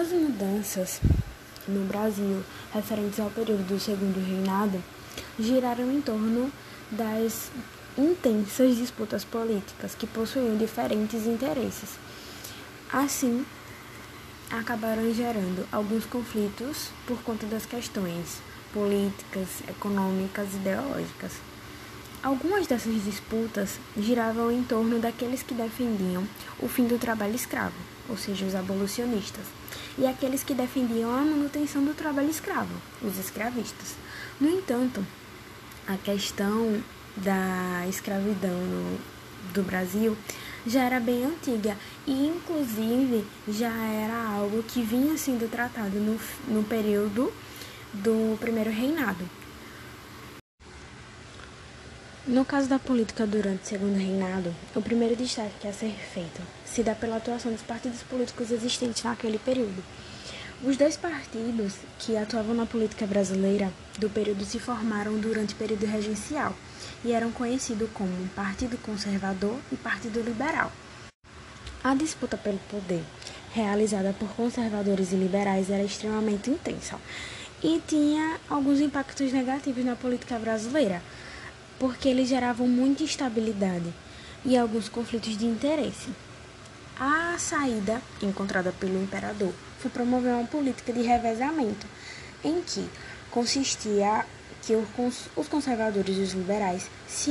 Algumas mudanças no Brasil referentes ao período do Segundo Reinado giraram em torno das intensas disputas políticas que possuíam diferentes interesses. Assim, acabaram gerando alguns conflitos por conta das questões políticas, econômicas e ideológicas. Algumas dessas disputas giravam em torno daqueles que defendiam o fim do trabalho escravo, ou seja, os abolicionistas, e aqueles que defendiam a manutenção do trabalho escravo, os escravistas. No entanto, a questão da escravidão no, do Brasil já era bem antiga e, inclusive, já era algo que vinha sendo tratado no, no período do primeiro reinado. No caso da política durante o segundo reinado, o primeiro destaque a ser feito se dá pela atuação dos partidos políticos existentes naquele período. Os dois partidos que atuavam na política brasileira do período se formaram durante o período regencial e eram conhecidos como Partido Conservador e Partido Liberal. A disputa pelo poder, realizada por conservadores e liberais, era extremamente intensa e tinha alguns impactos negativos na política brasileira, porque eles geravam muita instabilidade e alguns conflitos de interesse. A saída encontrada pelo imperador foi promover uma política de revezamento, em que consistia que os conservadores e os liberais se,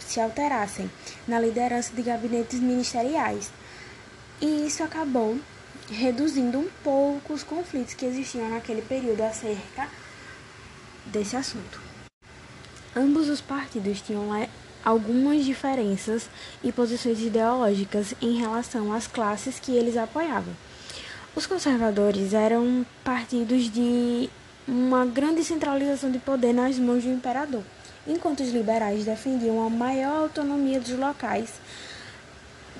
se alterassem na liderança de gabinetes ministeriais. E isso acabou reduzindo um pouco os conflitos que existiam naquele período acerca desse assunto. Ambos os partidos tinham algumas diferenças e posições ideológicas em relação às classes que eles apoiavam. Os conservadores eram partidos de uma grande centralização de poder nas mãos do imperador, enquanto os liberais defendiam a maior autonomia dos locais,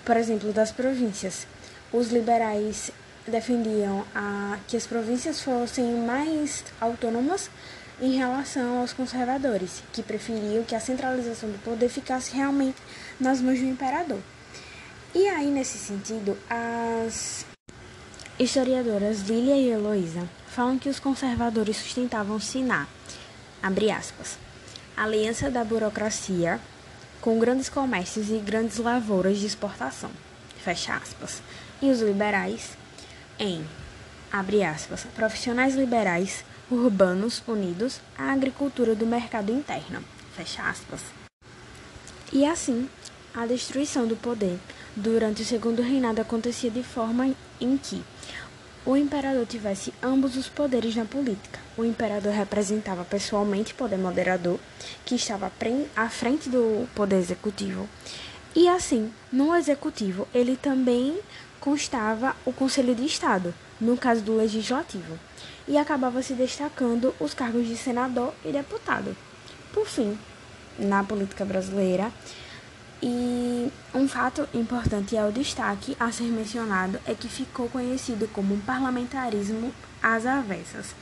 por exemplo, das províncias. Os liberais defendiam a, que as províncias fossem mais autônomas em relação aos conservadores, que preferiam que a centralização do poder ficasse realmente nas mãos do imperador. E aí, nesse sentido, as historiadoras Lilia e Heloísa falam que os conservadores sustentavam-se na, abre aspas, aliança da burocracia com grandes comércios e grandes lavouras de exportação, fecha aspas, e os liberais em, abre aspas, profissionais liberais urbanos unidos à agricultura do mercado interno. Fecha aspas. E assim, a destruição do poder durante o segundo reinado acontecia de forma em que o imperador tivesse ambos os poderes na política. O imperador representava pessoalmente o poder moderador, que estava à frente do poder executivo, e assim, no executivo, ele também constava o Conselho de Estado, no caso do legislativo e acabava se destacando os cargos de senador e deputado. Por fim, na política brasileira, e um fato importante ao destaque a ser mencionado é que ficou conhecido como um parlamentarismo às avessas.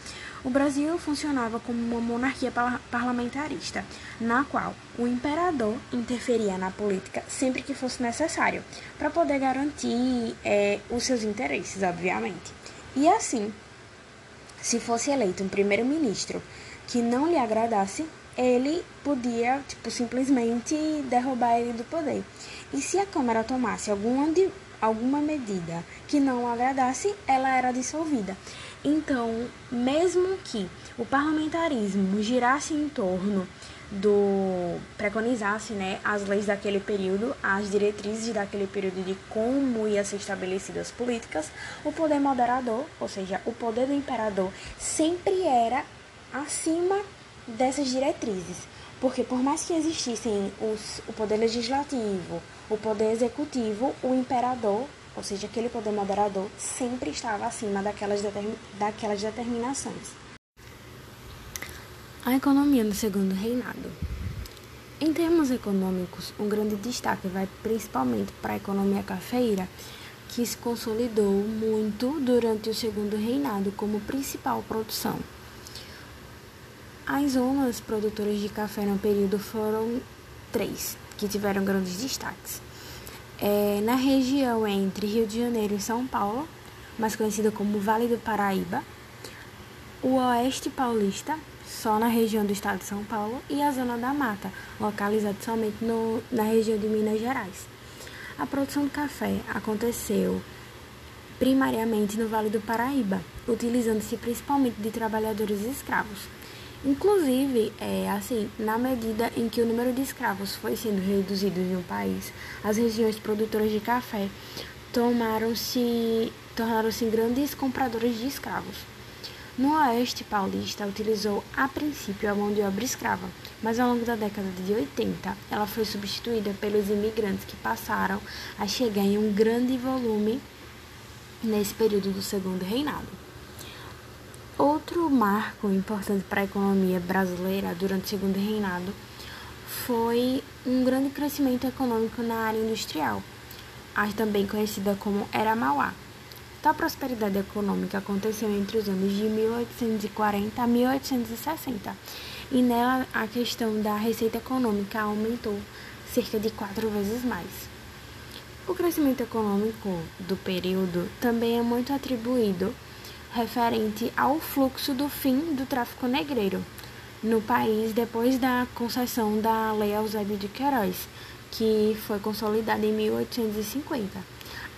O Brasil funcionava como uma monarquia parlamentarista, na qual o imperador interferia na política sempre que fosse necessário, para poder garantir é, os seus interesses, obviamente. E assim, se fosse eleito um primeiro-ministro que não lhe agradasse, ele podia, tipo, simplesmente derrubar ele do poder. E se a Câmara tomasse alguma, de, alguma medida que não agradasse, ela era dissolvida. Então, mesmo que o parlamentarismo girasse em torno do preconizasse né, as leis daquele período, as diretrizes daquele período de como ia ser estabelecidas as políticas, o poder moderador, ou seja, o poder do imperador, sempre era acima dessas diretrizes. Porque por mais que existissem os, o poder legislativo, o poder executivo, o imperador, ou seja, aquele poder moderador, sempre estava acima daquelas, determin, daquelas determinações. A economia no segundo reinado. Em termos econômicos, um grande destaque vai principalmente para a economia cafeira, que se consolidou muito durante o segundo reinado como principal produção. As zonas produtoras de café no período foram três, que tiveram grandes destaques. É, na região entre Rio de Janeiro e São Paulo, mais conhecida como Vale do Paraíba, o Oeste Paulista, só na região do estado de São Paulo, e a Zona da Mata, localizada somente no, na região de Minas Gerais. A produção do café aconteceu primariamente no Vale do Paraíba, utilizando-se principalmente de trabalhadores escravos. Inclusive, é, assim, na medida em que o número de escravos foi sendo reduzido em um país, as regiões produtoras de café tornaram-se grandes compradores de escravos. No Oeste Paulista, utilizou a princípio a mão de obra escrava, mas ao longo da década de 80, ela foi substituída pelos imigrantes que passaram a chegar em um grande volume nesse período do Segundo Reinado. Outro marco importante para a economia brasileira durante o Segundo Reinado foi um grande crescimento econômico na área industrial, também conhecida como Era Mauá. Tal prosperidade econômica aconteceu entre os anos de 1840 a 1860, e nela a questão da receita econômica aumentou cerca de quatro vezes mais. O crescimento econômico do período também é muito atribuído referente ao fluxo do fim do tráfico negreiro no país depois da concessão da Lei Eusébio de Queiroz, que foi consolidada em 1850.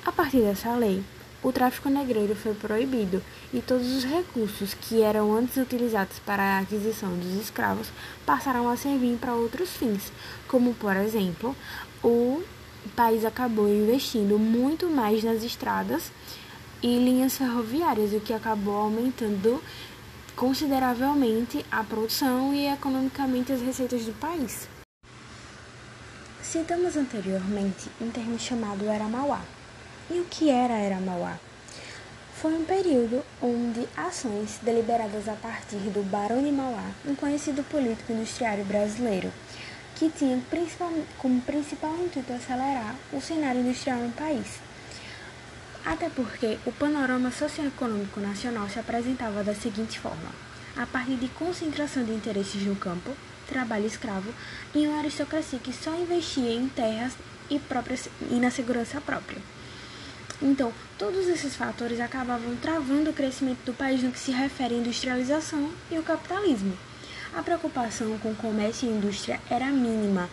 A partir dessa lei, o tráfico negreiro foi proibido e todos os recursos que eram antes utilizados para a aquisição dos escravos passaram a servir para outros fins, como, por exemplo, o país acabou investindo muito mais nas estradas e linhas ferroviárias, o que acabou aumentando consideravelmente a produção e economicamente as receitas do país. Citamos anteriormente um termo chamado Era Mauá, e o que era Era Mauá? Foi um período onde ações deliberadas a partir do Barão de Mauá, um conhecido político industriário brasileiro, que tinha como principal intuito acelerar o cenário industrial no país. Até porque o panorama socioeconômico nacional se apresentava da seguinte forma: a partir de concentração de interesses no campo, trabalho escravo e uma aristocracia que só investia em terras e, e na segurança própria. Então, todos esses fatores acabavam travando o crescimento do país no que se refere à industrialização e o capitalismo. A preocupação com comércio e indústria era mínima,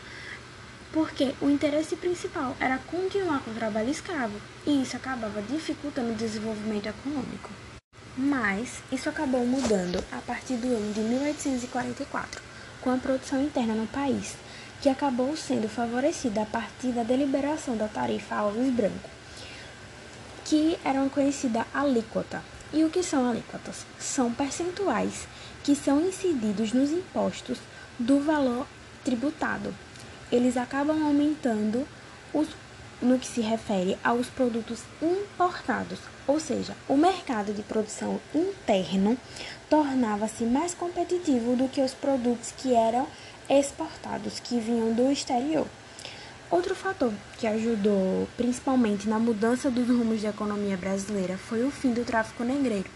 porque o interesse principal era continuar com o trabalho escravo, e isso acabava dificultando o desenvolvimento econômico. Mas isso acabou mudando a partir do ano de 1844, com a produção interna no país, que acabou sendo favorecida a partir da deliberação da tarifa Alves Branco que eram conhecida alíquota. E o que são alíquotas? São percentuais que são incididos nos impostos do valor tributado. Eles acabam aumentando os, no que se refere aos produtos importados, ou seja, o mercado de produção interno tornava-se mais competitivo do que os produtos que eram exportados, que vinham do exterior. Outro fator que ajudou principalmente na mudança dos rumos da economia brasileira foi o fim do tráfico negreiro.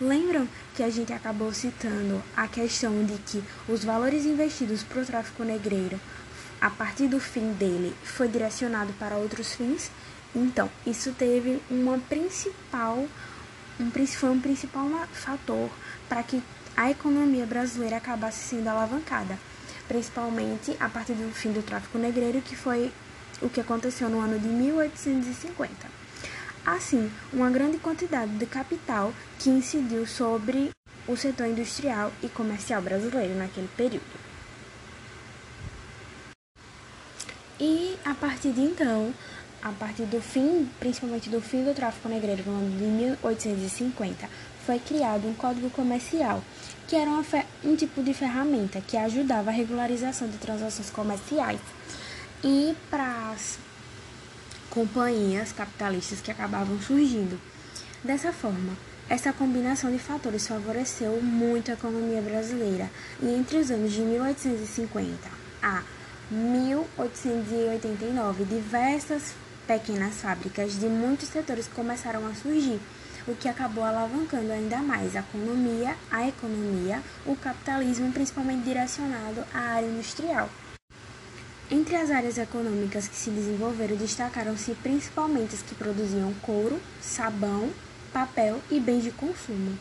Lembram que a gente acabou citando a questão de que os valores investidos para o tráfico negreiro, a partir do fim dele, foi direcionado para outros fins? Então, isso teve uma principal, um, foi um principal fator para que a economia brasileira acabasse sendo alavancada principalmente a partir do fim do tráfico negreiro, que foi o que aconteceu no ano de 1850. Assim, uma grande quantidade de capital que incidiu sobre o setor industrial e comercial brasileiro naquele período. E a partir de então, a partir do fim, principalmente do fim do tráfico negreiro no ano de 1850, foi criado um código comercial que era um tipo de ferramenta que ajudava a regularização de transações comerciais e para as companhias capitalistas que acabavam surgindo. Dessa forma, essa combinação de fatores favoreceu muito a economia brasileira e entre os anos de 1850 a 1889, diversas pequenas fábricas de muitos setores começaram a surgir o que acabou alavancando ainda mais a economia, a economia, o capitalismo, principalmente direcionado à área industrial. Entre as áreas econômicas que se desenvolveram, destacaram-se principalmente as que produziam couro, sabão papel e bens de consumo.